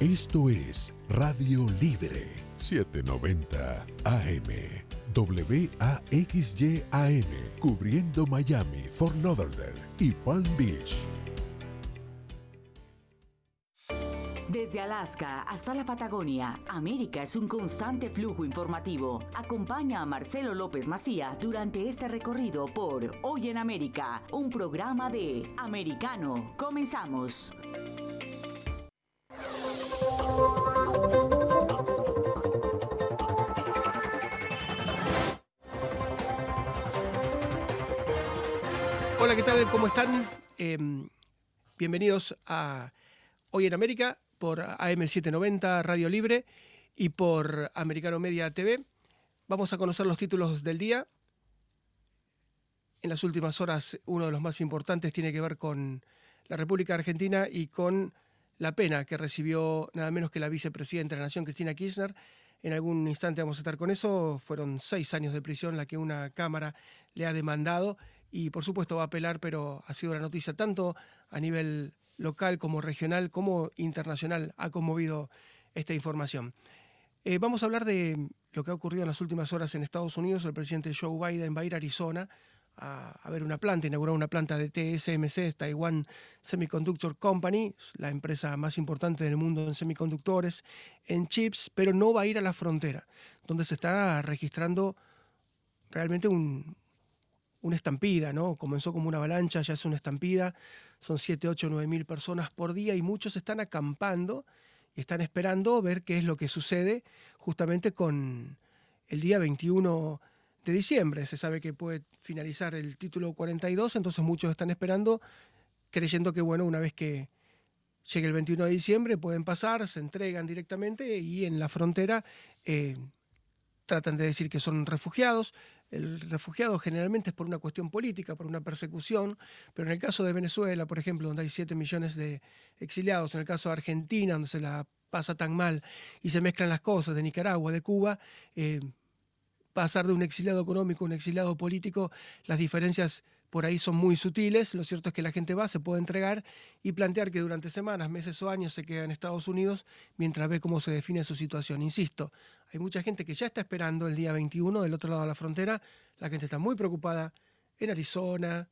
Esto es Radio Libre 790 AM. WAXYAM, cubriendo Miami, Fort Lauderdale y Palm Beach. Desde Alaska hasta la Patagonia, América es un constante flujo informativo. Acompaña a Marcelo López Macía durante este recorrido por Hoy en América, un programa de Americano. Comenzamos. ¿Cómo están? Em, bienvenidos a Hoy en América por AM790 Radio Libre y por Americano Media TV. Vamos a conocer los títulos del día. En las últimas horas, uno de los más importantes tiene que ver con la República Argentina y con la pena que recibió nada menos que la vicepresidenta de la Nación, Cristina Kirchner. En algún instante vamos a estar con eso. Fueron seis años de prisión la que una Cámara le ha demandado y por supuesto va a apelar, pero ha sido la noticia tanto a nivel local como regional como internacional. Ha conmovido esta información. Eh, vamos a hablar de lo que ha ocurrido en las últimas horas en Estados Unidos. El presidente Joe Biden va a ir a Arizona a, ver una planta, inaugurar una planta de TSMC, Taiwan Semiconductor Company, la empresa más importante del mundo en semiconductores, en chips, pero no va a ir a la frontera, donde se está registrando realmente un, una estampida, ¿no? Comenzó como una avalancha, ya es una estampida, son 7, 8, 9 mil personas por día y muchos están acampando y están esperando ver qué es lo que sucede justamente con el día 21 de diciembre. Se sabe que puede finalizar el título 42, entonces muchos están esperando, creyendo que, bueno, una vez que llegue el 21 de diciembre pueden pasar, se entregan directamente y en la frontera eh, tratan de decir que son refugiados. El refugiado generalmente es por una cuestión política, por una persecución, pero en el caso de Venezuela, por ejemplo, donde hay 7 millones de exiliados, en el caso de Argentina, donde se la pasa tan mal y se mezclan las cosas, de Nicaragua, de Cuba, eh, pasar de un exiliado económico a un exiliado político, las diferencias por ahí son muy sutiles. Lo cierto es que la gente va, se puede entregar y plantear que durante semanas, meses o años se queda en Estados Unidos mientras ve cómo se define su situación. Insisto, hay mucha gente que ya está esperando el día 21 del otro lado de la frontera. La gente está muy preocupada en Arizona,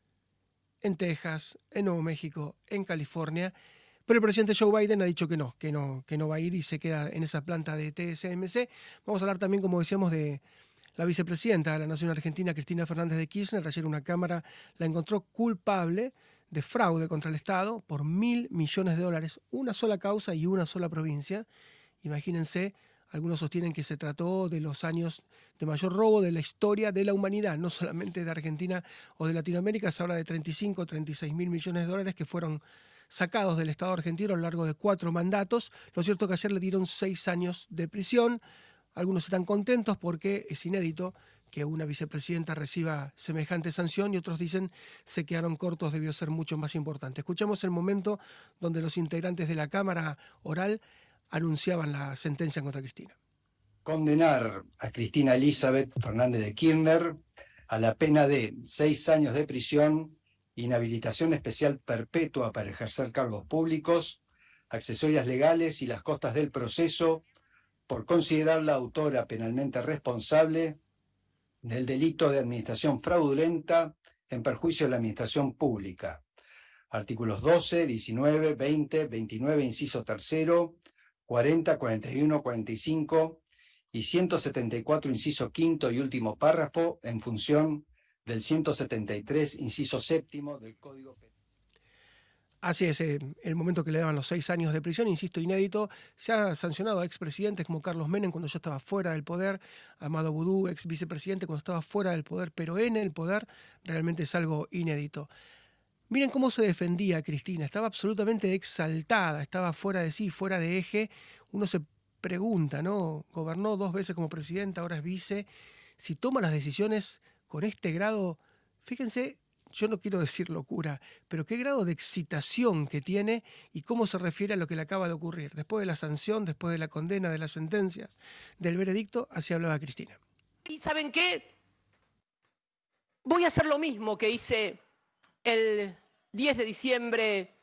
en Texas, en Nuevo México, en California. Pero el presidente Joe Biden ha dicho que no, que no, que no va a ir y se queda en esa planta de TSMC. Vamos a hablar también, como decíamos, de la vicepresidenta de la Nación Argentina, Cristina Fernández de Kirchner, ayer una Cámara la encontró culpable de fraude contra el Estado por mil millones de dólares, una sola causa y una sola provincia. Imagínense, algunos sostienen que se trató de los años de mayor robo de la historia de la humanidad, no solamente de Argentina o de Latinoamérica, se habla de 35 o 36 mil millones de dólares que fueron sacados del Estado argentino a lo largo de cuatro mandatos. Lo cierto es que ayer le dieron seis años de prisión. Algunos están contentos porque es inédito que una vicepresidenta reciba semejante sanción y otros dicen se quedaron cortos, debió ser mucho más importante. Escuchamos el momento donde los integrantes de la Cámara Oral anunciaban la sentencia contra Cristina. Condenar a Cristina Elizabeth Fernández de Kirchner a la pena de seis años de prisión, inhabilitación especial perpetua para ejercer cargos públicos, accesorias legales y las costas del proceso por considerarla autora penalmente responsable del delito de administración fraudulenta en perjuicio de la administración pública. Artículos 12, 19, 20, 29, inciso tercero, 40, 41, 45 y 174, inciso quinto y último párrafo, en función del 173, inciso séptimo del Código Penal. Así es, eh, el momento que le daban los seis años de prisión, insisto, inédito. Se ha sancionado a expresidentes como Carlos Menem cuando ya estaba fuera del poder, Amado Boudou, ex vicepresidente cuando estaba fuera del poder, pero en el poder realmente es algo inédito. Miren cómo se defendía Cristina, estaba absolutamente exaltada, estaba fuera de sí, fuera de eje. Uno se pregunta, ¿no? Gobernó dos veces como presidenta, ahora es vice. Si toma las decisiones con este grado, fíjense yo no quiero decir locura, pero qué grado de excitación que tiene y cómo se refiere a lo que le acaba de ocurrir. Después de la sanción, después de la condena, de la sentencia, del veredicto, así hablaba Cristina. ¿Y saben qué? Voy a hacer lo mismo que hice el 10 de diciembre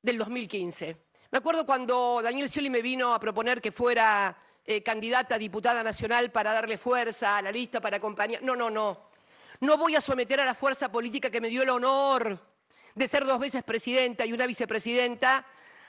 del 2015. Me acuerdo cuando Daniel Scioli me vino a proponer que fuera eh, candidata a diputada nacional para darle fuerza a la lista, para acompañar. No, no, no. No voy a someter a la fuerza política que me dio el honor de ser dos veces presidenta y una vicepresidenta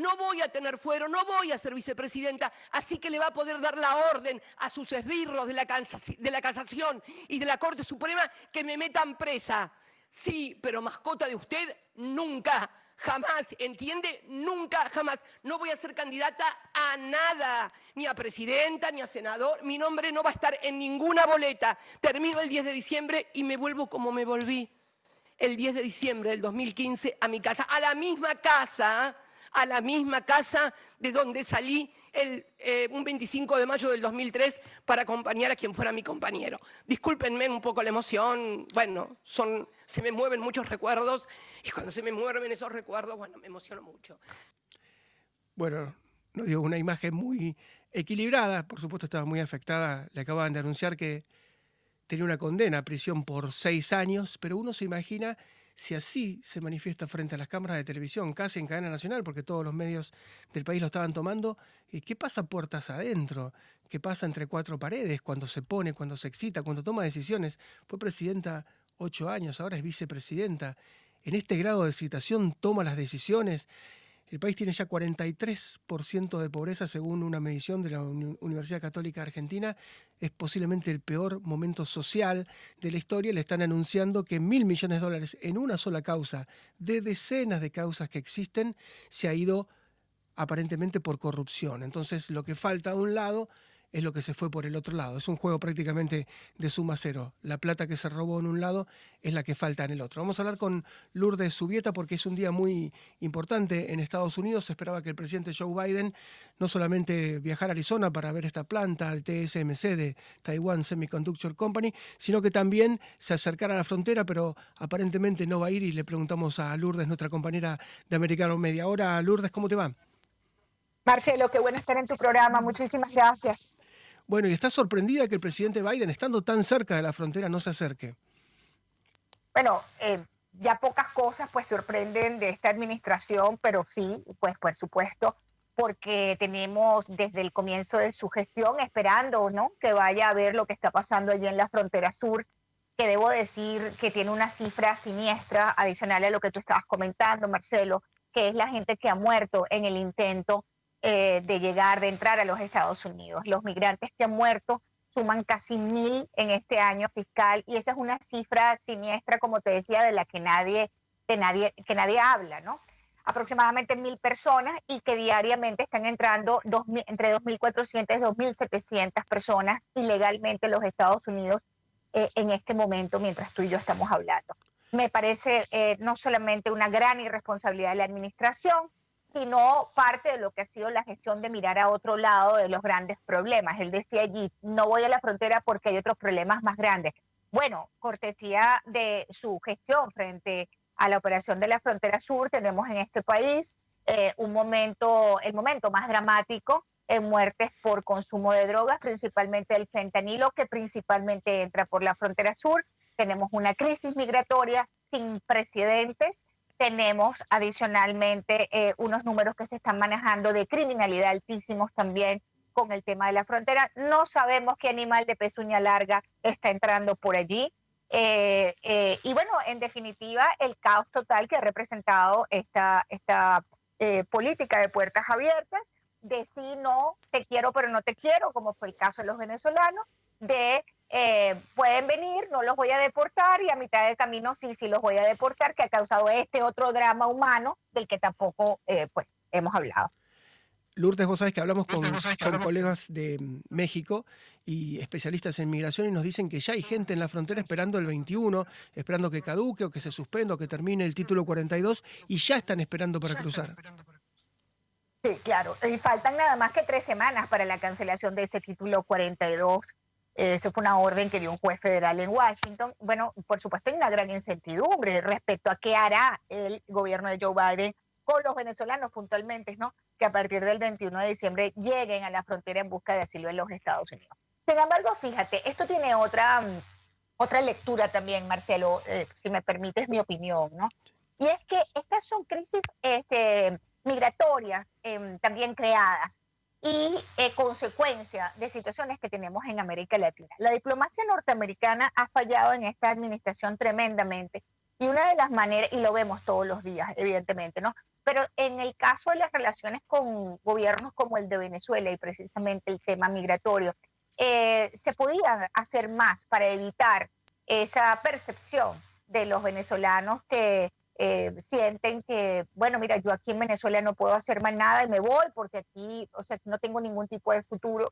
no voy a tener fuero, no voy a ser vicepresidenta, así que le va a poder dar la orden a sus esbirros de la, de la casación y de la Corte Suprema que me metan presa. Sí, pero mascota de usted, nunca, jamás, ¿entiende? Nunca, jamás. No voy a ser candidata a nada, ni a presidenta, ni a senador. Mi nombre no va a estar en ninguna boleta. Termino el 10 de diciembre y me vuelvo como me volví el 10 de diciembre del 2015 a mi casa, a la misma casa a la misma casa de donde salí el, eh, un 25 de mayo del 2003 para acompañar a quien fuera mi compañero. Discúlpenme un poco la emoción, bueno, son, se me mueven muchos recuerdos y cuando se me mueven esos recuerdos, bueno, me emociono mucho. Bueno, no digo una imagen muy equilibrada, por supuesto estaba muy afectada, le acababan de anunciar que tenía una condena a prisión por seis años, pero uno se imagina si así se manifiesta frente a las cámaras de televisión, casi en cadena nacional, porque todos los medios del país lo estaban tomando, ¿qué pasa puertas adentro? ¿Qué pasa entre cuatro paredes? Cuando se pone, cuando se excita, cuando toma decisiones. Fue presidenta ocho años, ahora es vicepresidenta. En este grado de excitación toma las decisiones el país tiene ya 43% de pobreza según una medición de la Universidad Católica Argentina. Es posiblemente el peor momento social de la historia. Le están anunciando que mil millones de dólares en una sola causa, de decenas de causas que existen, se ha ido aparentemente por corrupción. Entonces, lo que falta a un lado es lo que se fue por el otro lado. Es un juego prácticamente de suma cero. La plata que se robó en un lado es la que falta en el otro. Vamos a hablar con Lourdes Subieta porque es un día muy importante en Estados Unidos. Se esperaba que el presidente Joe Biden no solamente viajara a Arizona para ver esta planta, el TSMC de Taiwan Semiconductor Company, sino que también se acercara a la frontera, pero aparentemente no va a ir y le preguntamos a Lourdes, nuestra compañera de Americano Media. Ahora, Lourdes, ¿cómo te va? Marcelo, qué bueno estar en tu programa. Muchísimas gracias. Bueno, y está sorprendida que el presidente Biden, estando tan cerca de la frontera, no se acerque. Bueno, eh, ya pocas cosas pues sorprenden de esta administración, pero sí, pues por supuesto, porque tenemos desde el comienzo de su gestión esperando, ¿no? Que vaya a ver lo que está pasando allí en la frontera sur, que debo decir que tiene una cifra siniestra adicional a lo que tú estabas comentando, Marcelo, que es la gente que ha muerto en el intento eh, de llegar, de entrar a los Estados Unidos. Los migrantes que han muerto suman casi mil en este año fiscal y esa es una cifra siniestra, como te decía, de la que nadie, de nadie, que nadie habla, ¿no? Aproximadamente mil personas y que diariamente están entrando dos, entre 2.400 y 2.700 personas ilegalmente en los Estados Unidos eh, en este momento mientras tú y yo estamos hablando. Me parece eh, no solamente una gran irresponsabilidad de la administración, sino parte de lo que ha sido la gestión de mirar a otro lado de los grandes problemas. Él decía allí, no voy a la frontera porque hay otros problemas más grandes. Bueno, cortesía de su gestión frente a la operación de la frontera sur, tenemos en este país eh, un momento, el momento más dramático en muertes por consumo de drogas, principalmente el fentanilo, que principalmente entra por la frontera sur. Tenemos una crisis migratoria sin precedentes tenemos adicionalmente eh, unos números que se están manejando de criminalidad altísimos también con el tema de la frontera. No sabemos qué animal de pezuña larga está entrando por allí. Eh, eh, y bueno, en definitiva, el caos total que ha representado esta, esta política de puertas abiertas, de si no te quiero pero no te quiero, como fue el caso de los venezolanos, de eh, pueden venir, no los voy a deportar y a mitad de camino sí, sí los voy a deportar, que ha causado este otro drama humano del que tampoco eh, pues, hemos hablado. Lourdes, vos sabés que hablamos con, colegas de México y especialistas en migración y nos dicen que ya hay gente en la frontera esperando el 21, esperando que caduque o que se suspenda o que termine el título 42 y ya están esperando para cruzar. Sí, claro. Y faltan nada más que tres semanas para la cancelación de este título 42. Eso fue una orden que dio un juez federal en Washington. Bueno, por supuesto hay una gran incertidumbre respecto a qué hará el gobierno de Joe Biden con los venezolanos puntualmente, ¿no? Que a partir del 21 de diciembre lleguen a la frontera en busca de asilo en los Estados Unidos. Sin embargo, fíjate, esto tiene otra, mm, otra lectura también, Marcelo, eh, si me permites mi opinión, ¿no? Y es que estas son crisis este, migratorias em, también creadas y eh, consecuencia de situaciones que tenemos en América Latina. La diplomacia norteamericana ha fallado en esta administración tremendamente y una de las maneras, y lo vemos todos los días, evidentemente, ¿no? Pero en el caso de las relaciones con gobiernos como el de Venezuela y precisamente el tema migratorio, eh, se podía hacer más para evitar esa percepción de los venezolanos que eh, sienten que, bueno, mira, yo aquí en Venezuela no puedo hacer más nada y me voy porque aquí, o sea, no tengo ningún tipo de futuro.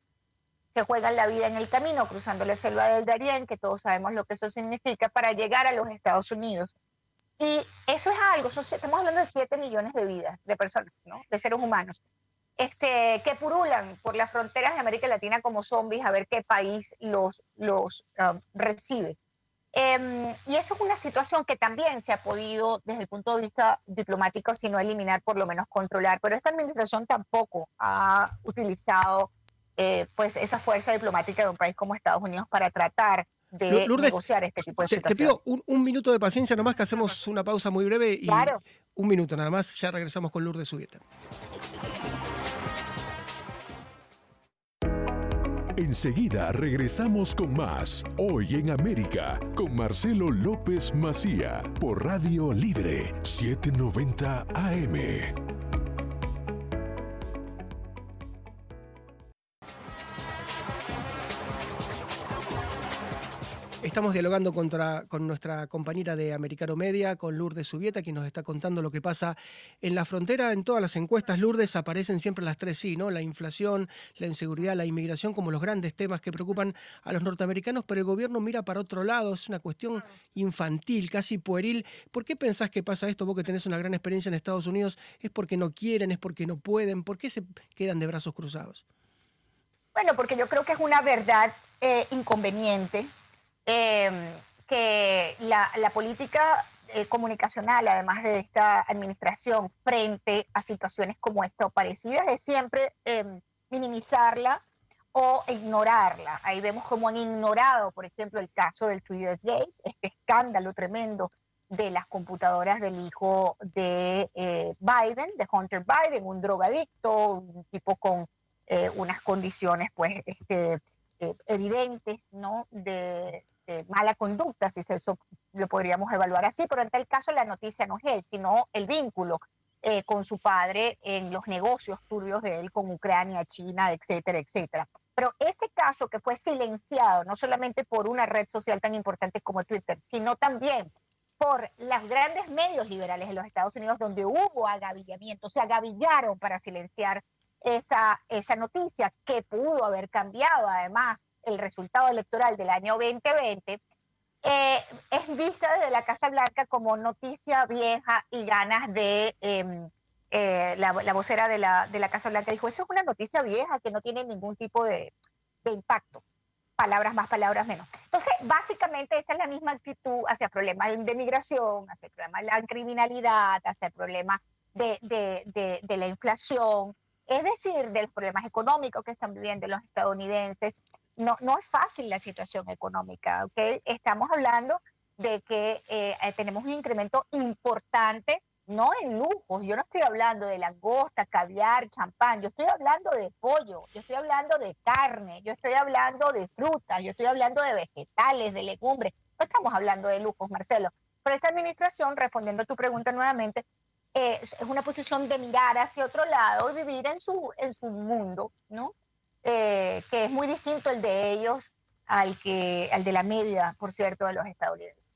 Se juegan la vida en el camino, cruzando la selva del Darién, que todos sabemos lo que eso significa, para llegar a los Estados Unidos. Y eso es algo, estamos hablando de 7 millones de vidas, de personas, ¿no? de seres humanos, este, que purulan por las fronteras de América Latina como zombies a ver qué país los, los um, recibe. Em, y eso es una situación que también se ha podido, desde el punto de vista diplomático, si no eliminar, por lo menos controlar. Pero esta administración tampoco ha utilizado eh, pues esa fuerza diplomática de un país como Estados Unidos para tratar de negociar este tipo de situaciones. Te pido un, minuto de paciencia nomás, que hacemos una pausa muy breve y un minuto nada más, ya regresamos con Lourdes Subieta. Enseguida regresamos con más Hoy en América con Marcelo López Macía por Radio Libre 790 AM. Estamos dialogando con nuestra compañera de Americano Media, con Lourdes Subieta, quien nos está contando lo que pasa en la frontera. En todas las encuestas, Lourdes, aparecen siempre las tres sí, ¿no? La inflación, la inseguridad, la inmigración como los grandes temas que preocupan a los norteamericanos, pero el gobierno mira para otro lado, es una cuestión infantil, casi pueril. ¿Por qué pensás que pasa esto? Vos que tenés una gran experiencia en Estados Unidos, ¿es porque no quieren, es porque no pueden? ¿Por qué se quedan de brazos cruzados? Bueno, porque yo creo que es una verdad eh, inconveniente Em, que la, política eh, comunicacional, además de esta administración, frente a situaciones como esta o parecidas, es siempre em, minimizarla o ignorarla. Ahí vemos cómo han ignorado, por ejemplo, el caso del Twitter Gate, este escándalo tremendo de las computadoras del hijo de eh, Biden, de Hunter Biden, un drogadicto, un tipo con eh, unas condiciones pues este, evidentes ¿no? de, eh, mala conducta, si eso lo podríamos evaluar así, pero en tal caso la noticia no es él, sino el vínculo eh, con su padre en los negocios turbios de él con Ucrania, China, etcétera, etcétera. Pero ese caso que fue silenciado no solamente por una red social tan importante como Twitter, sino también por los grandes medios liberales de los Estados Unidos, donde hubo agavillamiento, se agavillaron para silenciar esa, esa noticia que pudo haber cambiado además el resultado electoral del año 2020, eh, es vista desde la Casa Blanca como noticia vieja y ganas de... Em, eh, la, vocera de la, de la Casa Blanca dijo, eso es una noticia vieja que no tiene ningún tipo de, de impacto palabras más, palabras menos. Entonces, básicamente esa es la misma actitud hacia problemas de migración, hacia problemas de la criminalidad, hacia problemas de, de, de, de, la inflación, es decir, de los problemas económicos que están viviendo los estadounidenses, no, no es fácil la situación económica, ¿ok? Estamos hablando de que eh, tenemos un incremento importante, no en lujos, yo no estoy hablando de langosta, caviar, champán, yo estoy hablando de pollo, yo estoy hablando de carne, yo estoy hablando de frutas, yo estoy hablando de vegetales, de legumbres, no estamos hablando de lujos, Marcelo. Pero esta administración, respondiendo a tu pregunta nuevamente, es una posición de mirar hacia otro lado y vivir en su, en su mundo, ¿no? Eh, que es muy distinto el de ellos al, que, al de la media, por cierto, de los estadounidenses.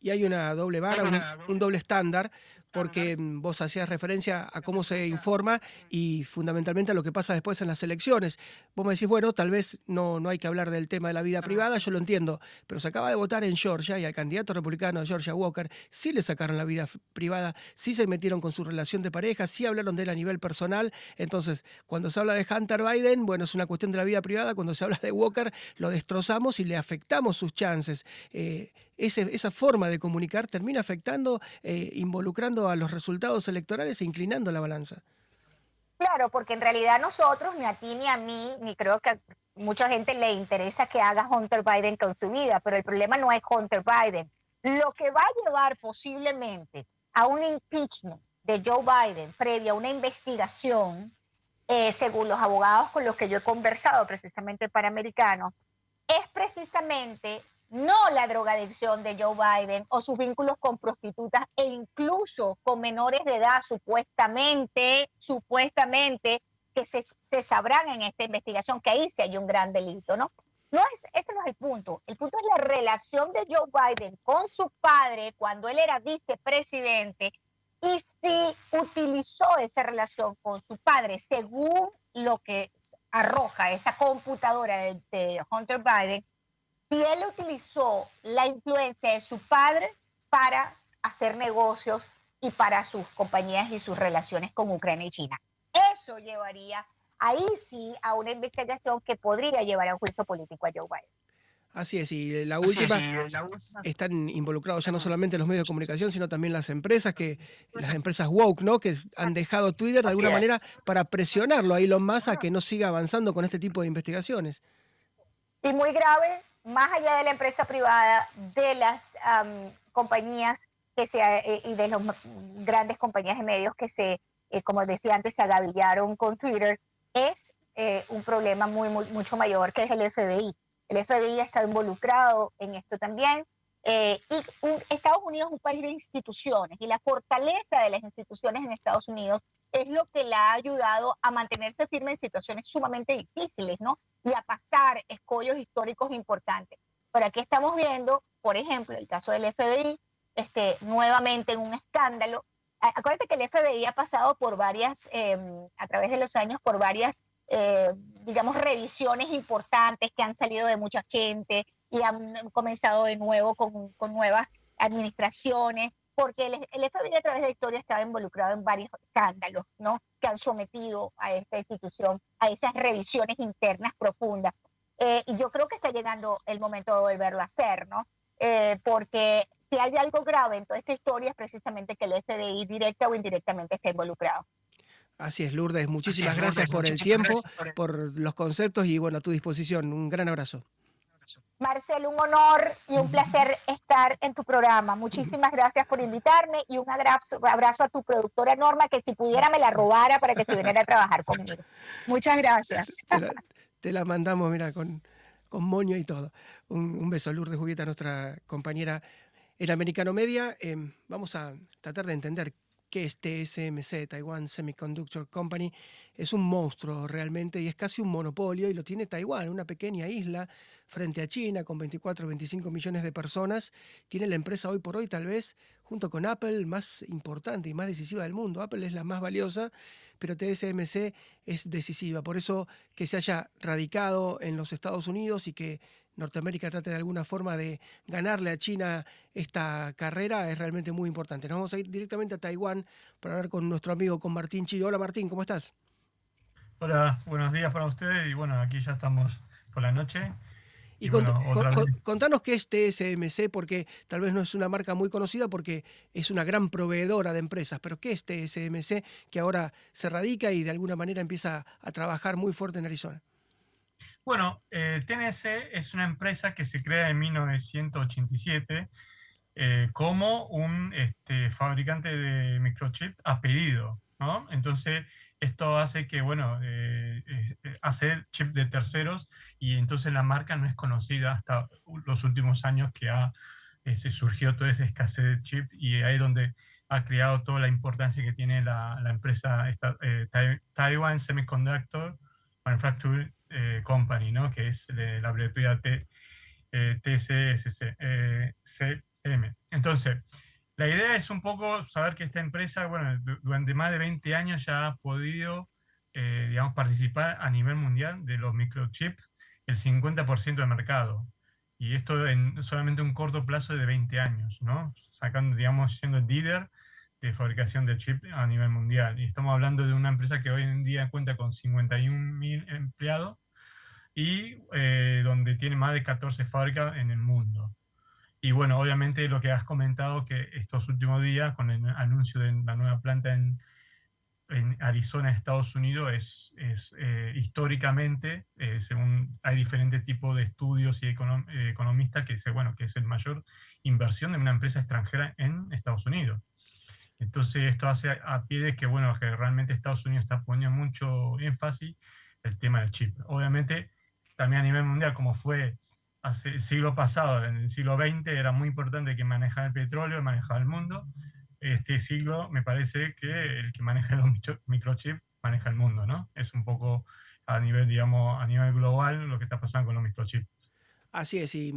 Y hay una doble vara, un, doble estándar, porque vos hacías referencia a cómo se informa y fundamentalmente a lo que pasa después en las elecciones. Vos me decís, bueno, tal vez no, no hay que hablar del tema de la vida privada, yo lo entiendo, pero se acaba de votar en Georgia y al candidato republicano de Georgia Walker sí le sacaron la vida privada, sí se metieron con su relación de pareja, sí hablaron de él a nivel personal. Entonces, cuando se habla de Hunter Biden, bueno, es una cuestión de la vida privada, cuando se habla de Walker, lo destrozamos y le afectamos sus chances. Eh, esa forma de comunicar termina afectando, eh, involucrando a los resultados electorales e inclinando la balanza. Claro, porque en realidad nosotros, ni a ti ni a mí, ni creo que a mucha gente le interesa que haga Hunter Biden con su vida, pero el problema no es Hunter Biden. Lo que va a llevar posiblemente a un impeachment de Joe Biden previa a una investigación, eh, según los abogados con los que yo he conversado precisamente para americanos, es precisamente no la drogadicción de Joe Biden o sus vínculos con prostitutas e incluso con menores de edad, supuestamente, supuestamente, que se, sabrán en esta investigación que ahí sí hay un gran delito, ¿no? No es, ese no es el punto. El punto es la relación de Joe Biden con su padre cuando él era vicepresidente y si utilizó esa relación con su padre según lo que arroja esa computadora de Hunter Biden si él utilizó la influencia de su padre para hacer negocios y para sus compañías y sus relaciones con Ucrania y China. Eso llevaría ahí sí a una investigación que podría llevar a un juicio político a Joe Biden. Así es, y la última, están involucrados ya no solamente los medios de comunicación, sino también las empresas, que las empresas woke, ¿no? Que han dejado Twitter de alguna manera para presionarlo a Elon Musk a que no siga avanzando con este tipo de investigaciones. Y muy grave, más allá de la empresa privada, de las compañías que se, eh, y de las grandes compañías de medios que se, eh, como decía antes, se agavillaron con Twitter, es eh, un problema muy, mucho mayor que es el FBI. El FBI está involucrado en esto también. y Estados Unidos es un país de instituciones y la fortaleza de las instituciones en Estados Unidos es lo que le ha ayudado a mantenerse firme en situaciones sumamente difíciles, ¿no? Y a pasar escollos históricos importantes. Pero aquí estamos viendo, por ejemplo, el caso del FBI, este, nuevamente en un escándalo. Acuérdate que el FBI ha pasado por varias, em, a través de los años, por varias, eh, digamos, revisiones importantes que han salido de mucha gente y han comenzado de nuevo con, con nuevas administraciones porque el, FBI a través de la historia estaba involucrado en varios escándalos, ¿no? Que han sometido a esta institución a esas revisiones internas profundas. Eh, y yo creo que está llegando el momento de volverlo a hacer, ¿no? Eh, porque si hay algo grave en toda esta historia es precisamente que el FBI directa o indirectamente está involucrado. Así es, Lourdes. Muchísimas gracias por el tiempo, por los conceptos y bueno, a tu disposición. Un gran abrazo. Marcelo, un honor y un placer estar en tu programa. Muchísimas gracias por invitarme y un abrazo, a tu productora Norma, que si pudiera me la robara para que se viniera a trabajar conmigo. Muchas gracias. Te la, mandamos, mira, con, con moño y todo. Un, beso, Lourdes Jubieta, nuestra compañera en Americano Media. Em, vamos a tratar de entender qué es TSMC, Taiwan Semiconductor Company. Es un monstruo realmente y es casi un monopolio y lo tiene Taiwán, una pequeña isla frente a China con 24 o 25 millones de personas, tiene la empresa hoy por hoy tal vez, junto con Apple, más importante y más decisiva del mundo. Apple es la más valiosa, pero TSMC es decisiva. Por eso que se haya radicado en los Estados Unidos y que Norteamérica trate de alguna forma de ganarle a China esta carrera es realmente muy importante. Nos vamos a ir directamente a Taiwán para hablar con nuestro amigo, con Martín Chido. Hola Martín, ¿cómo estás? Hola, buenos días para ustedes y bueno, aquí ya estamos por la noche y, contanos qué es TSMC, porque tal vez no es una marca muy conocida porque es una gran proveedora de empresas, pero ¿qué es TSMC que ahora se radica y de alguna manera empieza a trabajar muy fuerte en Arizona? Bueno, eh, TNC es una empresa que se crea en 1987 eh, como un este, fabricante de microchip a pedido. ¿no? Entonces, esto hace que, bueno, eh, eh, hace chip de terceros y entonces la marca no es conocida hasta los últimos años que ha, eh, se surgió toda esa escasez de chip y ahí es donde ha creado toda la importancia que tiene la, la empresa esta, Taiwan Semiconductor Manufacturing Company, ¿no? que es la abreviatura T, TCSC, CM. Entonces, La idea es un poco saber que esta empresa, bueno, durante más de 20 años ya ha podido, eh, digamos, participar a nivel mundial de los microchips, el 50% del mercado. Y esto en solamente un corto plazo de 20 años, ¿no? Sacando, digamos, siendo el líder de fabricación de chips a nivel mundial. Y estamos hablando de una empresa que hoy en día cuenta con 51.000 empleados y eh, donde tiene más de 14 fábricas en el mundo. Y bueno, obviamente lo que has comentado que estos últimos días con el anuncio de la nueva planta en, en Arizona, Estados Unidos, es, es eh, históricamente, eh, según hay diferentes tipos de estudios y economistas que dice bueno, que es el mayor inversión de una empresa extranjera en Estados Unidos. Entonces esto hace a pie de que, bueno, que realmente Estados Unidos está poniendo mucho énfasis el tema del chip. Obviamente, también a nivel mundial, como fue hace el siglo pasado, en el siglo XX, era muy importante que manejara el petróleo, manejaba el mundo. Este siglo me parece que el que maneja los microchips maneja el mundo, ¿no? Es un poco a nivel, digamos, a nivel global lo que está pasando con los microchips. Así es, y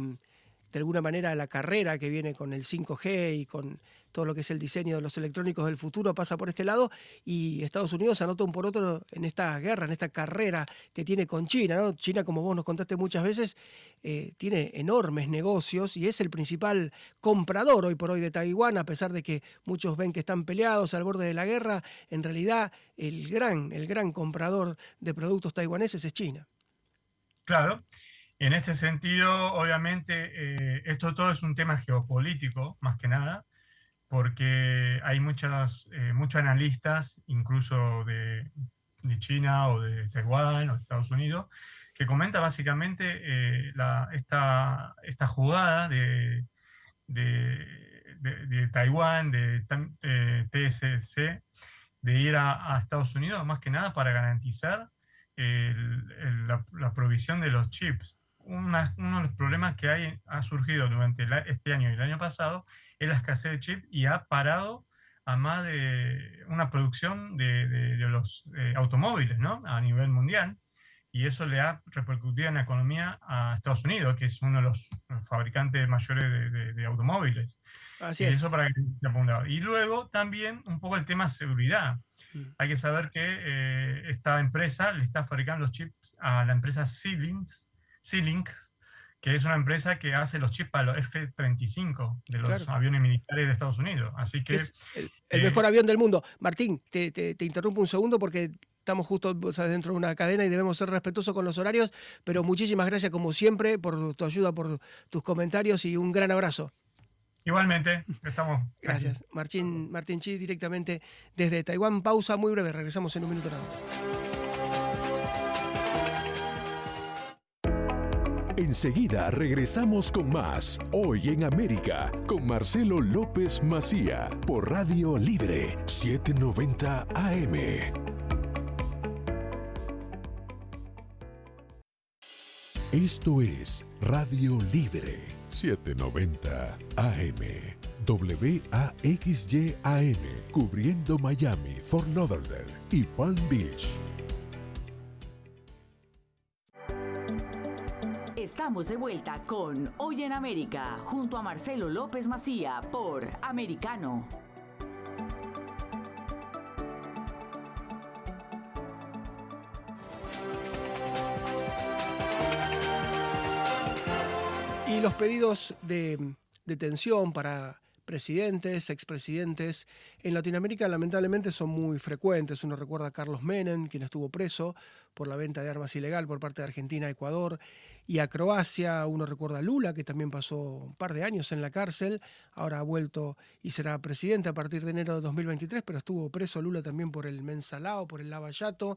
de alguna manera la carrera que viene con el 5G y con todo lo que es el diseño de los electrónicos del futuro pasa por este lado y Estados Unidos anota un por otro en esta guerra, en esta carrera que tiene con China. China, como vos nos contaste muchas veces, eh, tiene enormes negocios y es el principal comprador hoy por hoy de Taiwán, a pesar de que muchos ven que están peleados al borde de la guerra, en realidad el gran, el gran comprador de productos taiwaneses es China. Claro. En este sentido, obviamente, eh, esto todo es un tema geopolítico, más que nada, porque hay muchas, eh, muchos analistas, incluso de, de, China o de Taiwán o de Estados Unidos, que comenta básicamente eh, la, esta, esta, jugada de, de, de Taiwán, de TSC, de ir a, a, Estados Unidos, más que nada para garantizar el, el, la, la, provisión de los chips. Una, uno de los problemas que hay, ha surgido durante este año y el año pasado es la escasez de chip y ha parado a más de una producción de, de, de los eh, automóviles ¿no? a nivel mundial. Y eso le ha repercutido en la economía a Estados Unidos, que es uno de los fabricantes mayores de, automóviles. Así y eso para que Y luego también un poco el tema de seguridad. Mm. Hay que saber que eh, esta empresa le está fabricando los chips a la empresa Xilinx, que es una empresa que hace los chips para los F-35 de los aviones militares de Estados Unidos. Así que... el, eh, mejor avión del mundo. Martín, te, te, te, interrumpo un segundo porque estamos justo dentro de una cadena y debemos ser respetuosos con los horarios, pero muchísimas gracias como siempre por tu ayuda, por tus comentarios y un gran abrazo. Igualmente, estamos. Gracias. Martín, Martín Chi, directamente desde Taiwán. Pausa muy breve, regresamos en un minuto nada más. Enseguida regresamos con más Hoy en América con Marcelo López Macía por Radio Libre 790 AM. Esto es Radio Libre 790 AM. WAXYAM, cubriendo Miami, Fort Lauderdale y Palm Beach. Estamos de vuelta con Hoy en América, junto a Marcelo López Macía por Americano. Y los pedidos de detención para presidentes, expresidentes en Latinoamérica lamentablemente son muy frecuentes. Uno recuerda a Carlos Menem, quien estuvo preso por la venta de armas ilegal por parte de Argentina Ecuador y a Croacia. Uno recuerda a Lula, que también pasó un par de años en la cárcel, ahora ha vuelto y será presidente a partir de enero de 2023, pero estuvo preso Lula también por el Mensalao, por el Lavallato.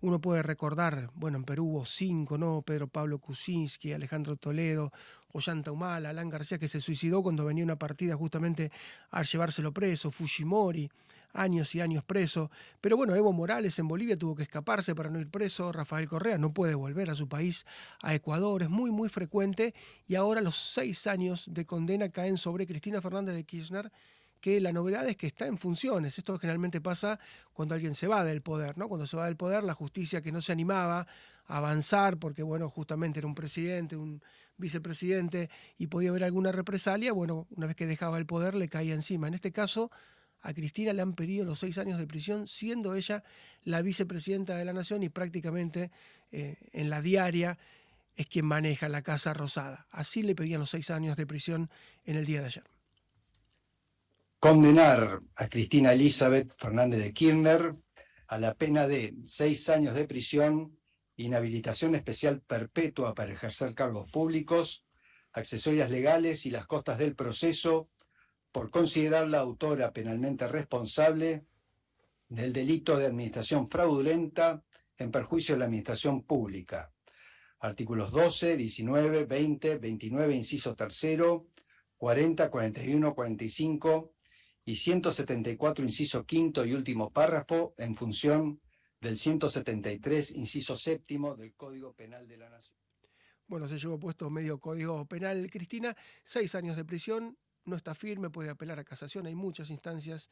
Uno puede recordar, bueno, en Perú hubo cinco, ¿no? Pedro Pablo Kuczynski, Alejandro Toledo, Ollanta Humala, Alan García, que se suicidó cuando venía una partida justamente a llevárselo preso, Fujimori, años y años preso. Pero bueno, Evo Morales en Bolivia tuvo que escaparse para no ir preso, Rafael Correa no puede volver a su país, a Ecuador, es muy, muy frecuente, y ahora los seis años de condena caen sobre Cristina Fernández de Kirchner, que la novedad es que está en funciones. Esto generalmente pasa cuando alguien se va del poder, ¿no? Cuando se va del poder, la justicia que no se animaba avanzar, porque bueno, justamente era un presidente, un vicepresidente, y podía haber alguna represalia, bueno, una vez que dejaba el poder le caía encima. En este caso, a Cristina le han pedido los seis años de prisión, siendo ella la vicepresidenta de la Nación y prácticamente eh, en la diaria es quien maneja la Casa Rosada. Así le pedían los seis años de prisión en el día de ayer. Condenar a Cristina Elizabeth Fernández de Kirchner a la pena de seis años de prisión, inhabilitación especial perpetua para ejercer cargos públicos, accesorias legales y las costas del proceso por considerarla autora penalmente responsable del delito de administración fraudulenta en perjuicio de la administración pública. Artículos 12, 19, 20, 29, inciso tercero, 40, 41, 45 y 174, inciso quinto y último párrafo, en función del 173, inciso séptimo del Código Penal de la Nación. Bueno, se llevó puesto medio Código Penal, Cristina, seis años de prisión, no está firme, puede apelar a casación, hay muchas instancias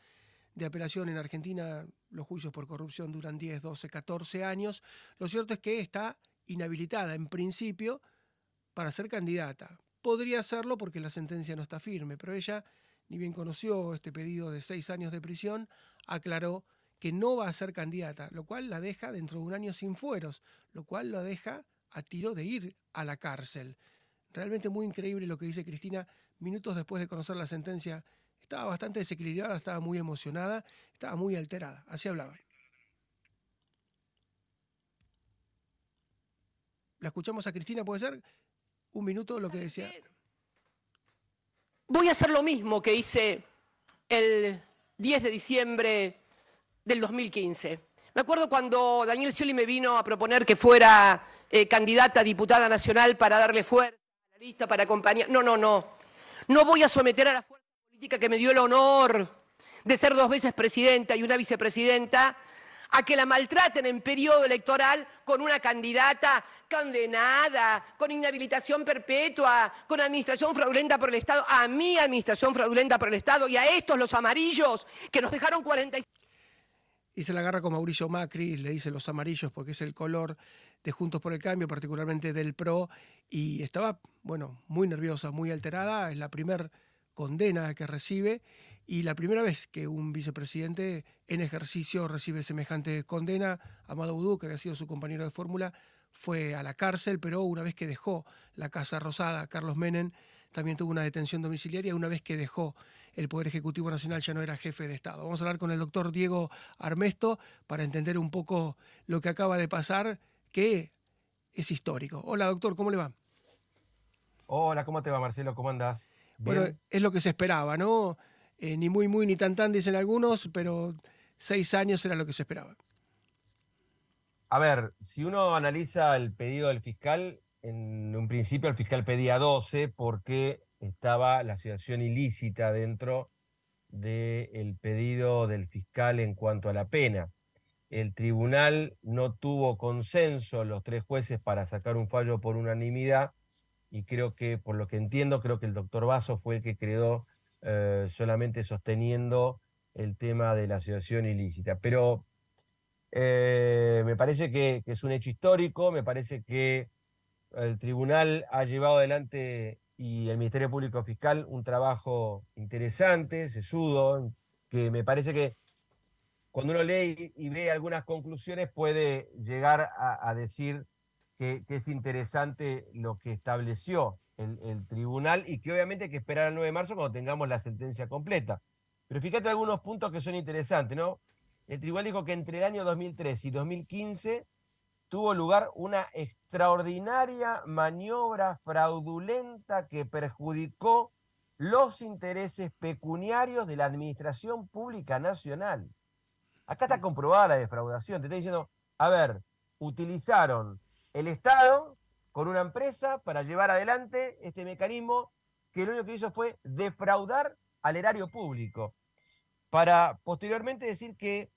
de apelación en Argentina, los juicios por corrupción duran 10, 12, 14 años. Lo cierto es que está inhabilitada en principio para ser candidata. Podría hacerlo porque la sentencia no está firme, pero ella ni bien conoció este pedido de seis años de prisión, aclaró que no va a ser candidata, lo cual la deja dentro de un año sin fueros, lo cual la deja a tiro de ir a la cárcel. Realmente muy increíble lo que dice Cristina minutos después de conocer la sentencia. Estaba bastante desequilibrada, estaba muy emocionada, estaba muy alterada. Así hablaba. La escuchamos a Cristina, ¿puede ser? Un minuto lo que decía voy a hacer lo mismo que hice el 10 de diciembre del 2015. Me acuerdo cuando Daniel Scioli me vino a proponer que fuera eh, candidata a diputada nacional para darle fuerza a la lista, para acompañar. No, no, no. No voy a someter a la fuerza política que me dio el honor de ser dos veces presidenta y una vicepresidenta a que la maltraten en periodo electoral con una candidata condenada, con inhabilitación perpetua, con administración fraudulenta por el Estado, a mi administración fraudulenta por el Estado y a estos los amarillos que nos dejaron 45... Y se la agarra con Mauricio Macri, le dice los amarillos porque es el color de Juntos por el Cambio, particularmente del PRO, y estaba, bueno, muy nerviosa, muy alterada, es la primer condena que recibe y la primera vez que un vicepresidente en ejercicio recibe semejante condena, Amado Udú, que había sido su compañero de fórmula, fue a la cárcel, pero una vez que dejó la Casa Rosada, Carlos Menem también tuvo una detención domiciliaria, una vez que dejó el Poder Ejecutivo Nacional ya no era jefe de Estado. Vamos a hablar con el doctor Diego Armesto para entender un poco lo que acaba de pasar, que es histórico. Hola doctor, ¿cómo le va? Hola, ¿cómo te va Marcelo? ¿Cómo andás? Bueno, es lo que se esperaba, ¿no? Eh, ni muy, muy, ni tan, tan, dicen algunos, pero seis años era lo que se esperaba. A ver, si uno analiza el pedido del fiscal, en un principio el fiscal pedía 12 porque estaba la situación ilícita dentro del pedido del fiscal en cuanto a la pena. El tribunal no tuvo consenso, los tres jueces, para sacar un fallo por unanimidad y creo que, por lo que entiendo, creo que el doctor Vaso fue el que quedó eh, solamente sosteniendo el tema de la asociación ilícita. Pero eh, me parece que, es un hecho histórico, me parece que el tribunal ha llevado adelante y el Ministerio Público Fiscal un trabajo interesante, sesudo, que me parece que cuando uno lee y, ve algunas conclusiones puede llegar a, decir que, es interesante lo que estableció el, tribunal y que obviamente hay que esperar al 9 de marzo cuando tengamos la sentencia completa. Pero fíjate algunos puntos que son interesantes, ¿no? El tribunal dijo que entre el año 2003 y 2015 tuvo lugar una extraordinaria maniobra fraudulenta que perjudicó los intereses pecuniarios de la Administración Pública Nacional. Acá está comprobada la defraudación. Te está diciendo, a ver, utilizaron el Estado con una empresa para llevar adelante este mecanismo que lo único que hizo fue defraudar al erario público, para posteriormente decir que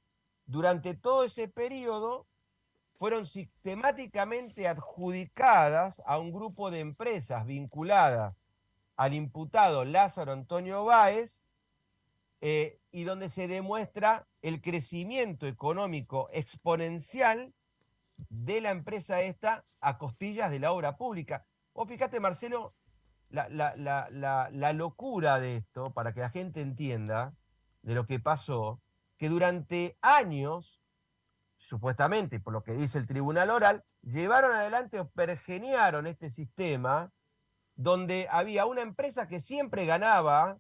durante todo ese periodo fueron sistemáticamente adjudicadas a un grupo de empresas vinculadas al imputado Lázaro Antonio Báez, eh, y donde se demuestra el crecimiento económico exponencial de la empresa esta a costillas de la obra pública. O fíjate, Marcelo, la, la, locura de esto, para que la gente entienda de lo que pasó, que durante años, supuestamente por lo que dice el tribunal oral, llevaron adelante o pergeniaron este sistema donde había una empresa que siempre ganaba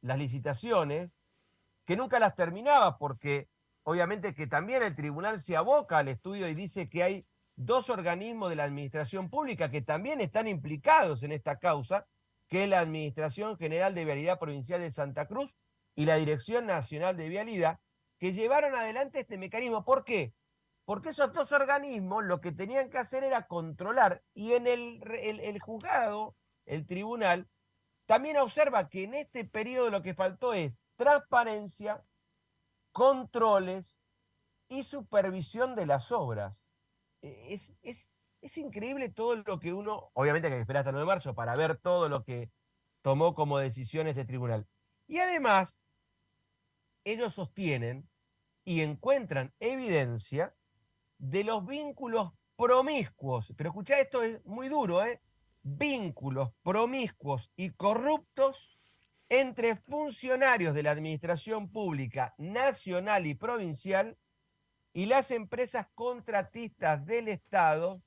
las licitaciones, que nunca las terminaba porque obviamente que también el tribunal se aboca al estudio y dice que hay dos organismos de la administración pública que también están implicados en esta causa, que es la Administración General de Vialidad Provincial de Santa Cruz y la Dirección Nacional de Vialidad, que llevaron adelante este mecanismo. ¿Por qué? Porque esos dos organismos lo que tenían que hacer era controlar y en el, el juzgado, el tribunal, también observa que en este periodo lo que faltó es transparencia, controles y supervisión de las obras. E, es, es, increíble todo lo que uno, obviamente hay que esperar hasta el 9 de marzo para ver todo lo que tomó como decisiones este tribunal. Y además, ellos sostienen y encuentran evidencia de los vínculos promiscuos, pero escucha esto es muy duro, ¿eh? vínculos promiscuos y corruptos entre funcionarios de la administración pública nacional y provincial y las empresas contratistas del Estado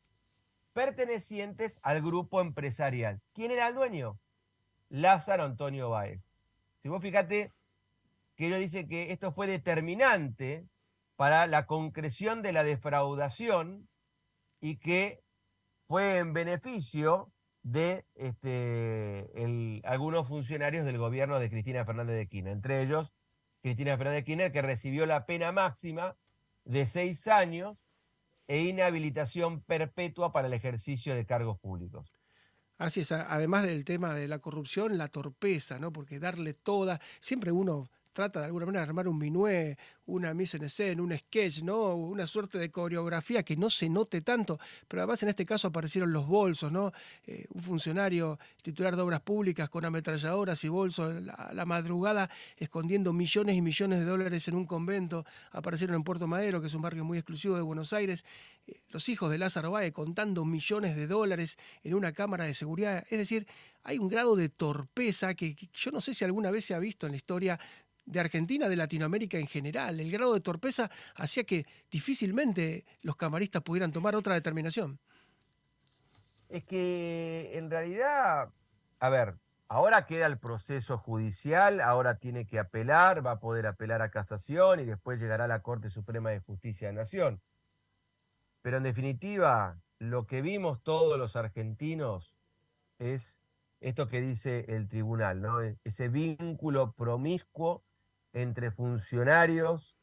pertenecientes al grupo empresarial. ¿Quién era el dueño? Lázaro Antonio Báez. Si vos fíjate que ellos dicen que esto fue determinante para la concreción de la defraudación y que fue en beneficio de este, algunos funcionarios del gobierno de Cristina Fernández de Kirchner, entre ellos Cristina Fernández de Kirchner, que recibió la pena máxima de seis años e inhabilitación perpetua para el ejercicio de cargos públicos. Así es, además del tema de la corrupción, la torpeza, ¿no? Porque darle toda, siempre uno trata de alguna manera de armar un minué, una mise en escena, un sketch, ¿no? Una suerte de coreografía que no se note tanto, pero además en este caso aparecieron los bolsos, ¿no? Eh, un funcionario titular de obras públicas con ametralladoras y bolsos la, la, madrugada escondiendo millones y millones de dólares en un convento, aparecieron en Puerto Madero, que es un barrio muy exclusivo de Buenos Aires, eh, los hijos de Lázaro Báez contando millones de dólares en una cámara de seguridad, es decir, hay un grado de torpeza que, que yo no sé si alguna vez se ha visto en la historia de Argentina, de Latinoamérica en general. El grado de torpeza hacía que difícilmente los camaristas pudieran tomar otra determinación. Es que en realidad, a ver, ahora queda el proceso judicial, ahora tiene que apelar, va a poder apelar a casación y después llegará a la Corte Suprema de Justicia de Nación. Pero en definitiva, lo que vimos todos los argentinos es esto que dice el tribunal, ¿no? E-, ese vínculo promiscuo entre funcionarios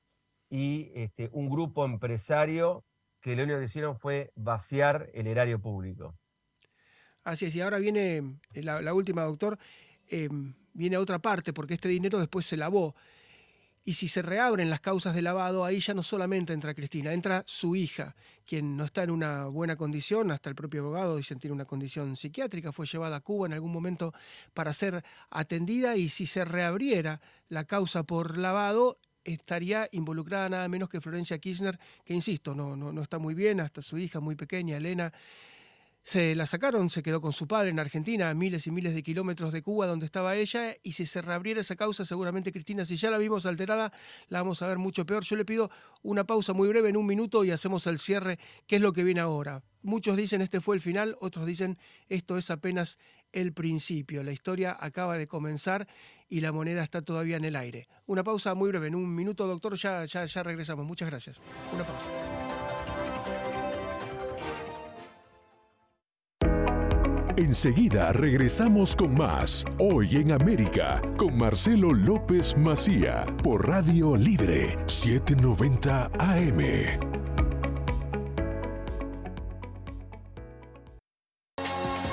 y este, un grupo empresario que lo único que hicieron fue vaciar el erario público. Así es, y ahora viene eh, la, última, doctor, em, viene a otra parte, porque este dinero después se lavó. Y si se reabren las causas de lavado, ahí ya no solamente entra Cristina, entra su hija, quien no está en una buena condición, hasta el propio abogado dice tiene una condición psiquiátrica, fue llevada a Cuba en algún momento para ser atendida y si se reabriera la causa por lavado, estaría involucrada nada menos que Florencia Kirchner, que insisto, no, no, no está muy bien, hasta su hija muy pequeña, Elena, se la sacaron, se quedó con su padre en Argentina, a miles y miles de kilómetros de Cuba, donde estaba ella, y si se reabriera esa causa, seguramente Cristina, si ya la vimos alterada, la vamos a ver mucho peor. Yo le pido una pausa muy breve, en un minuto, y hacemos el cierre, qué es lo que viene ahora. Muchos dicen este fue el final, otros dicen esto es apenas el principio. La historia acaba de comenzar y la moneda está todavía en el aire. Una pausa muy breve, en un minuto, doctor, ya, ya, ya regresamos. Muchas gracias. Una pausa. Enseguida regresamos con más Hoy en América con Marcelo López Macía por Radio Libre 790 AM.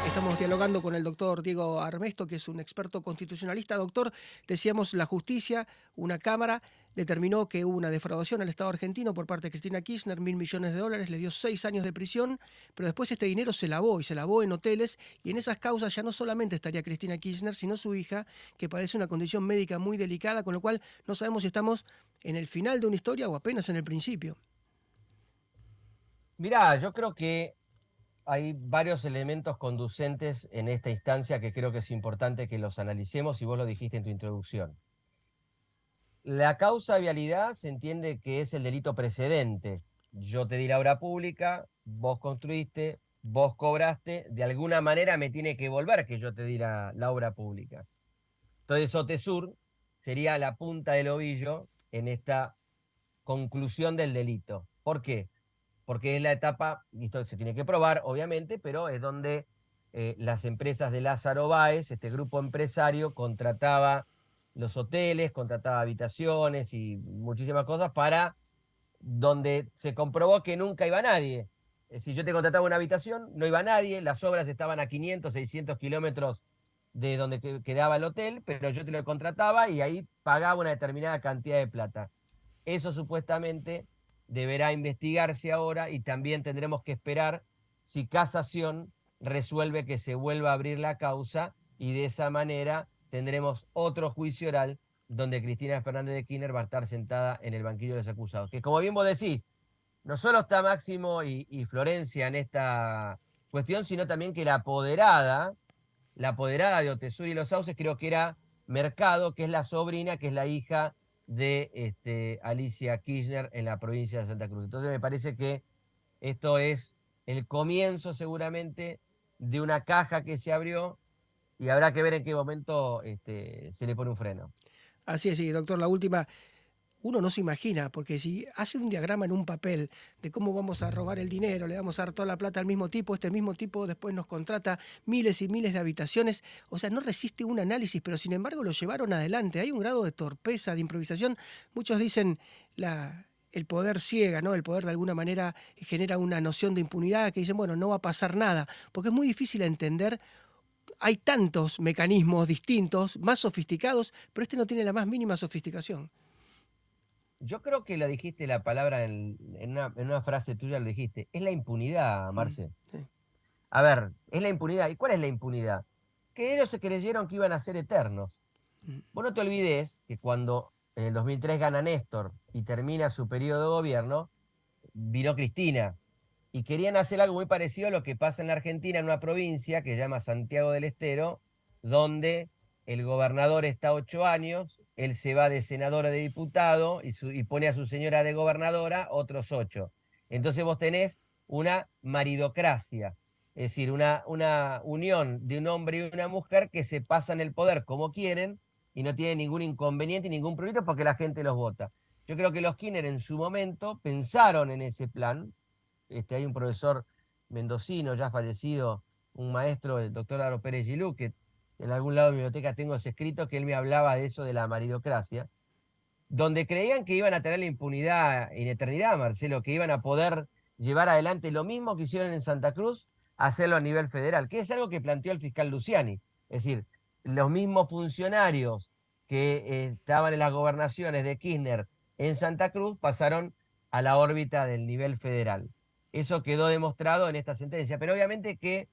Estamos dialogando con el doctor Diego Armesto, que es un experto constitucionalista. Doctor, decíamos la justicia, una cámara determinó que hubo una defraudación al Estado argentino por parte de Cristina Kirchner, mil millones de dólares, le dio seis años de prisión, pero después este dinero se lavó y se lavó en hoteles y en esas causas ya no solamente estaría Cristina Kirchner, sino su hija, que padece una condición médica muy delicada, con lo cual no sabemos si estamos en el final de una historia o apenas en el principio. Mirá, yo creo que hay varios elementos conducentes en esta instancia que creo que es importante que los analicemos y vos lo dijiste en tu introducción. La causa de vialidad se entiende que es el delito precedente. Yo te di la obra pública, vos construiste, vos cobraste, de alguna manera me tiene que volver que yo te di la, obra pública. Entonces OTESUR sería la punta del ovillo en esta conclusión del delito. ¿Por qué? Porque es la etapa, y esto se tiene que probar, obviamente, pero es donde eh, las empresas de Lázaro Báez, este grupo empresario, contrataba los hoteles, contrataba habitaciones y muchísimas cosas para donde se comprobó que nunca iba nadie. Si yo te contrataba una habitación, no iba nadie, las obras estaban a 500, 600 kilómetros de donde quedaba el hotel, pero yo te lo contrataba y ahí pagaba una determinada cantidad de plata. Eso supuestamente deberá investigarse ahora y también tendremos que esperar si casación resuelve que se vuelva a abrir la causa y de esa manera tendremos otro juicio oral donde Cristina Fernández de Kirchner va a estar sentada en el banquillo de los acusados. Que como bien vos decís, no solo está Máximo y, Florencia en esta cuestión, sino también que la apoderada, la apoderada de Otesur y los Sauces, creo que era Mercado, que es la sobrina, que es la hija de este, Alicia Kirchner en la provincia de Santa Cruz. Entonces me parece que esto es el comienzo seguramente de una caja que se abrió y habrá que ver en qué momento este, se le pone un freno. Así es, doctor, la última, uno no se imagina, porque si hace un diagrama en un papel de cómo vamos a robar el dinero, le damos a dar toda la plata al mismo tipo, este mismo tipo después nos contrata miles y miles de habitaciones, o sea, no resiste un análisis, pero sin embargo lo llevaron adelante. Hay un grado de torpeza, de improvisación. Muchos dicen el poder ciega, ¿no? El poder de alguna manera genera una noción de impunidad que dicen, bueno, no va a pasar nada, porque es muy difícil entender hay tantos mecanismos distintos, más sofisticados, pero este no tiene la más mínima sofisticación. Yo creo que lo dijiste la palabra en, una, frase tuya, lo dijiste. Es la impunidad, mm, Marce. A ver, es la impunidad. ¿Y cuál es la impunidad? Que ellos se creyeron que iban a ser eternos. Mm. Vos no te olvides que cuando en el 2003 gana Néstor y termina su periodo de gobierno, vino Cristina y querían hacer algo muy parecido a lo que pasa en la Argentina, en una provincia que se llama Santiago del Estero, donde el gobernador está ocho años, él se va de senador de diputado y, pone a su señora de gobernadora otros ocho. Entonces vos tenés una maridocracia, es decir, una, una unión de un hombre y una mujer que se pasan el poder como quieren y no tienen ningún inconveniente y ningún problema porque la gente los vota. Yo creo que los Kinner en su momento pensaron en ese plan, este, hay un profesor mendocino ya fallecido, un maestro, el doctor Aro Pérez Gilú, que en algún lado de mi biblioteca tengo ese escrito, que él me hablaba de eso de la maridocracia, donde creían que iban a tener la impunidad en eternidad, Marcelo, que iban a poder llevar adelante lo mismo que hicieron en Santa Cruz, hacerlo a nivel federal, que es algo que planteó el fiscal Luciani. Es decir, los mismos funcionarios que eh, estaban en las gobernaciones de Kirchner en Santa Cruz pasaron a la órbita del nivel federal. Eso quedó demostrado en esta sentencia, pero obviamente que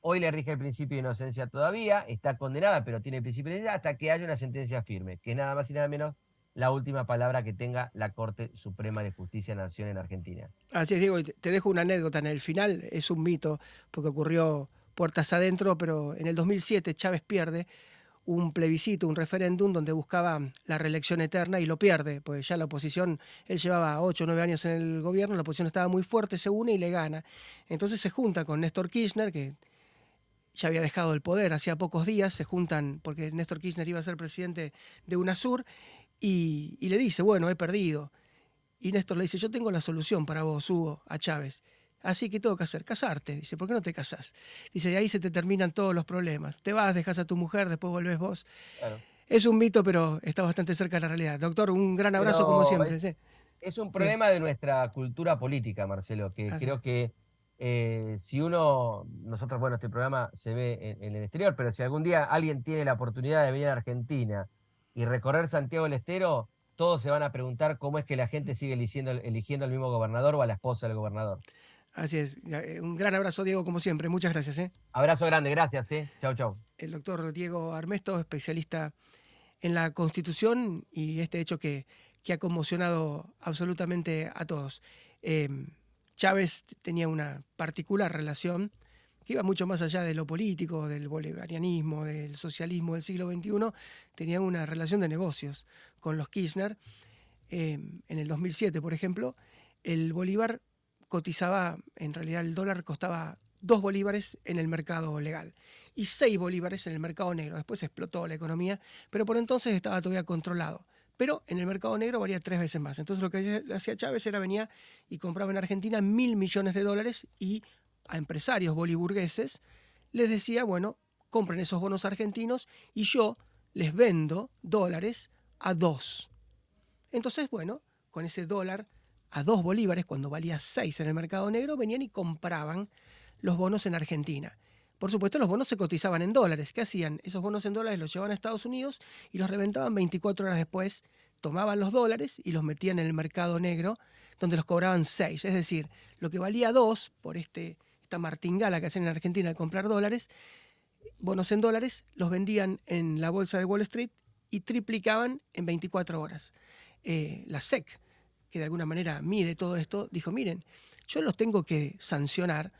hoy le rige el principio de inocencia todavía, está condenada, pero tiene el principio de inocencia hasta que haya una sentencia firme, que es nada más y nada menos la última palabra que tenga la Corte Suprema de Justicia de Nación en Argentina. Así es, Diego, te dejo una anécdota en el final, es un mito, porque ocurrió puertas adentro, pero en el 2007 Chávez pierde un plebiscito, un referéndum donde buscaba la reelección eterna y lo pierde, pues ya la oposición, él llevaba 8 o 9 años en el gobierno, la oposición estaba muy fuerte, se une y le gana. Entonces se junta con Néstor Kirchner, que ya había dejado el poder hacía pocos días, se juntan porque Néstor Kirchner iba a ser presidente de UNASUR y, y le dice, bueno, he perdido. Y Néstor le dice, yo tengo la solución para vos, Hugo, a Chávez. Así que tengo que hacer, casarte. Dice, ¿por qué no te casás? Dice, y ahí se te terminan todos los problemas. Te vas, dejas a tu mujer, después volvés vos. Es un mito, pero está bastante cerca de la realidad. Doctor, un gran abrazo como siempre. Es, un problema de nuestra cultura política, Marcelo, que creo que eh, si uno, nosotros, bueno, este programa se ve en, el exterior, pero si algún día alguien tiene la oportunidad de venir a Argentina y recorrer Santiago del Estero, todos se van a preguntar cómo es que la gente sigue eligiendo, eligiendo al mismo gobernador o a la esposa del gobernador. Así es. Eh, un gran abrazo, Diego, como siempre. Muchas gracias. ¿eh? Abrazo grande, gracias. ¿eh? Chau, chau. El doctor Diego Armesto, especialista en la Constitución y este hecho que, que ha conmocionado absolutamente a todos. Em, Chávez tenía una particular relación que iba mucho más allá de lo político, del bolivarianismo, del socialismo del siglo XXI, tenía una relación de negocios con los Kirchner. Eh, en el 2007, por ejemplo, el bolívar cotizaba, en realidad el dólar costaba dos bolívares en el mercado legal y seis bolívares en el mercado negro. Después explotó la economía, pero por entonces estaba todavía controlado. Pero en el mercado negro valía tres veces más. Entonces lo que hacía Chávez era venía y compraba en Argentina mil millones de dólares y a empresarios boliburgueses, les decía, bueno, compren esos bonos argentinos y yo les vendo dólares a dos. Entonces, bueno, con ese dólar a dos bolívares, cuando valía seis en el mercado negro, venían y compraban los bonos en Argentina. Por supuesto, los bonos se cotizaban en dólares. ¿Qué hacían? Esos bonos en dólares los llevaban a Estados Unidos y los reventaban 24 horas después. Tomaban los dólares y los metían en el mercado negro, donde los cobraban 6. Es decir, lo que valía 2 por este esta martingala que hacen en Argentina de comprar dólares, bonos en dólares, los vendían en la bolsa de Wall Street y triplicaban en 24 horas. Eh, la SEC, que de alguna manera mide todo esto, dijo, miren, yo los tengo que sancionar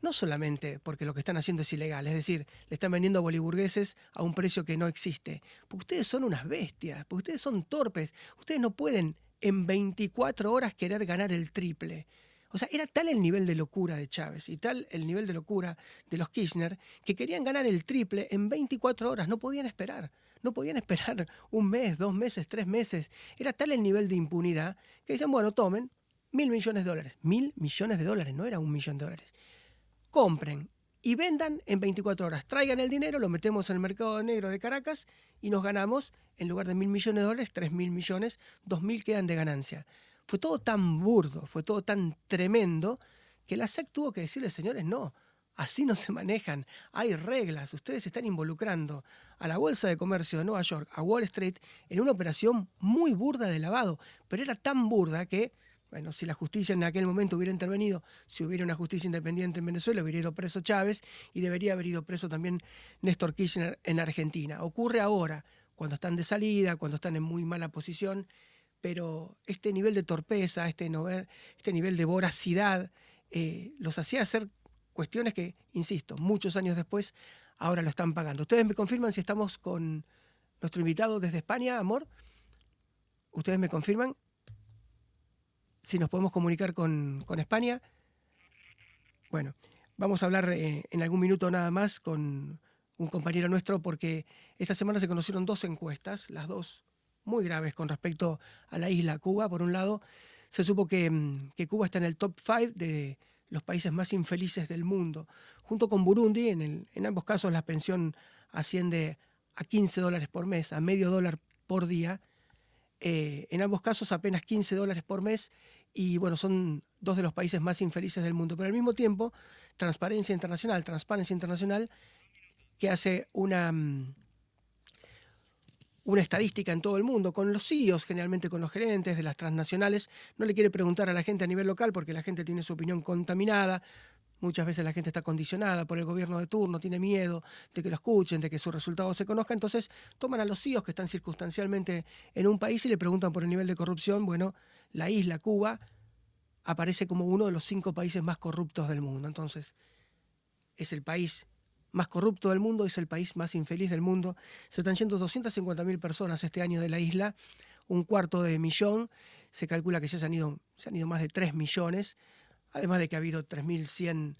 no solamente porque lo que están haciendo es ilegal, es decir, le están vendiendo a boliburgueses a un precio que no existe, porque ustedes son unas bestias, porque ustedes son torpes, ustedes no pueden en 24 horas querer ganar el triple. O sea, era tal el nivel de locura de Chávez y tal el nivel de locura de los Kirchner que querían ganar el triple en 24 horas, no podían esperar. No podían esperar un mes, dos meses, tres meses. Era tal el nivel de impunidad que dicen, bueno, tomen mil millones de dólares. Mil millones de dólares, no era un millón de dólares. Compren y vendan en 24 horas. Traigan el dinero, lo metemos en el mercado negro de Caracas y nos ganamos, en lugar de mil millones de dólares, tres mil millones, dos mil quedan de ganancia. Fue todo tan burdo, fue todo tan tremendo, que la SEC tuvo que decirle, señores, no, así no se manejan, hay reglas, ustedes están involucrando a la Bolsa de Comercio de Nueva York, a Wall Street, en una operación muy burda de lavado, pero era tan burda que, bueno, si la justicia en aquel momento hubiera intervenido, si hubiera una justicia independiente en Venezuela, hubiera ido preso Chávez y debería haber ido preso también Néstor Kirchner en Argentina. Ocurre ahora, cuando están de salida, cuando están en muy mala posición, pero este nivel de torpeza, este, este nivel de voracidad, eh, los hacía hacer cuestiones que, insisto, muchos años después, ahora lo están pagando. ¿Ustedes me confirman si estamos con nuestro invitado desde España, Amor? ¿Ustedes me confirman si nos podemos comunicar con, España? Bueno, vamos a hablar eh, en algún minuto nada más con un compañero nuestro porque esta semana se conocieron dos encuestas, las dos muy graves con respecto a la isla Cuba. Por un lado, se supo que, mm, Cuba está en el top 5 de los países más infelices del mundo, junto con Burundi. En, en ambos casos la pensión asciende a 15 dólares por mes, a medio dólar por día. Eh, en ambos casos apenas 15 dólares por mes y bueno, son dos de los países más infelices del mundo. Pero al mismo tiempo, Transparencia Internacional, Transparencia Internacional, que hace una, mm, una estadística en todo el mundo, con los CEOs, generalmente con los gerentes de las transnacionales, no le quiere preguntar a la gente a nivel local porque la gente tiene su opinión contaminada, muchas veces la gente está condicionada por el gobierno de turno, tiene miedo de que lo escuchen, de que su resultado se conozca, entonces toman a los CEOs que están circunstancialmente en un país y le preguntan por el nivel de corrupción, bueno, la isla Cuba aparece como uno de los cinco países más corruptos del mundo, entonces es el país más corrupto del mundo, es el país más infeliz del mundo. Se están yendo 250.000 personas este año de la isla, un cuarto de millón. Se calcula que ya se han ido, se han ido más de 3 millones, además de que ha habido 3.100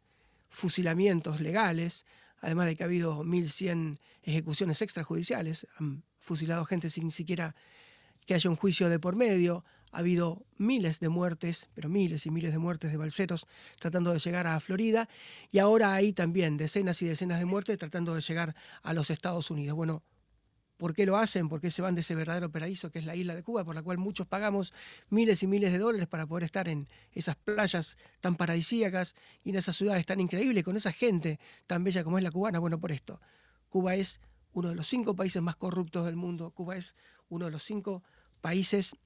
fusilamientos legales, además de que ha habido 1.100 ejecuciones extrajudiciales. Han fusilado gente sin siquiera que haya un juicio de por medio ha habido miles de muertes, pero miles y miles de muertes de balseros tratando de llegar a Florida, y ahora hay también decenas y decenas de muertes tratando de llegar a los Estados Unidos. Bueno, ¿por qué lo hacen? ¿Por qué se van de ese verdadero paraíso que es la isla de Cuba, por la cual muchos pagamos miles y miles de dólares para poder estar en esas playas tan paradisíacas y en esas ciudades tan increíbles, con esa gente tan bella como es la cubana? Bueno, por esto. Cuba es uno de los cinco países más corruptos del mundo. Cuba es uno de los cinco países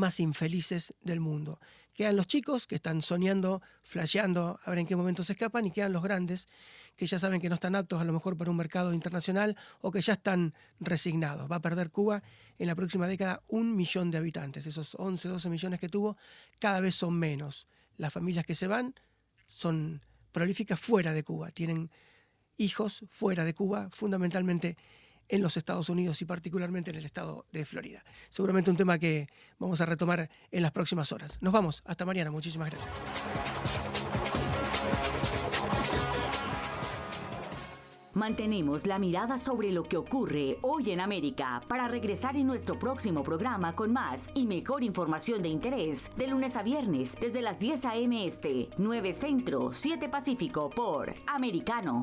más infelices del mundo. Quedan los chicos que están soñando, flasheando, a ver en qué momento se escapan, y quedan los grandes que ya saben que no están aptos a lo mejor para un mercado internacional o que ya están resignados. Va a perder Cuba en la próxima década un millón de habitantes. Esos 11, 12 millones que tuvo cada vez son menos. las familias que se van son prolíficas fuera de Cuba, tienen hijos fuera de Cuba, fundamentalmente en los Estados Unidos y particularmente en el estado de Florida. Seguramente un tema que vamos a retomar en las próximas horas. Nos vamos, hasta mañana, muchísimas gracias. Mantenemos la mirada sobre lo que ocurre hoy en América para regresar en nuestro próximo programa con más y mejor información de interés de lunes a viernes desde las 10 a.m. Este, 9 Centro, 7 Pacífico por Americano.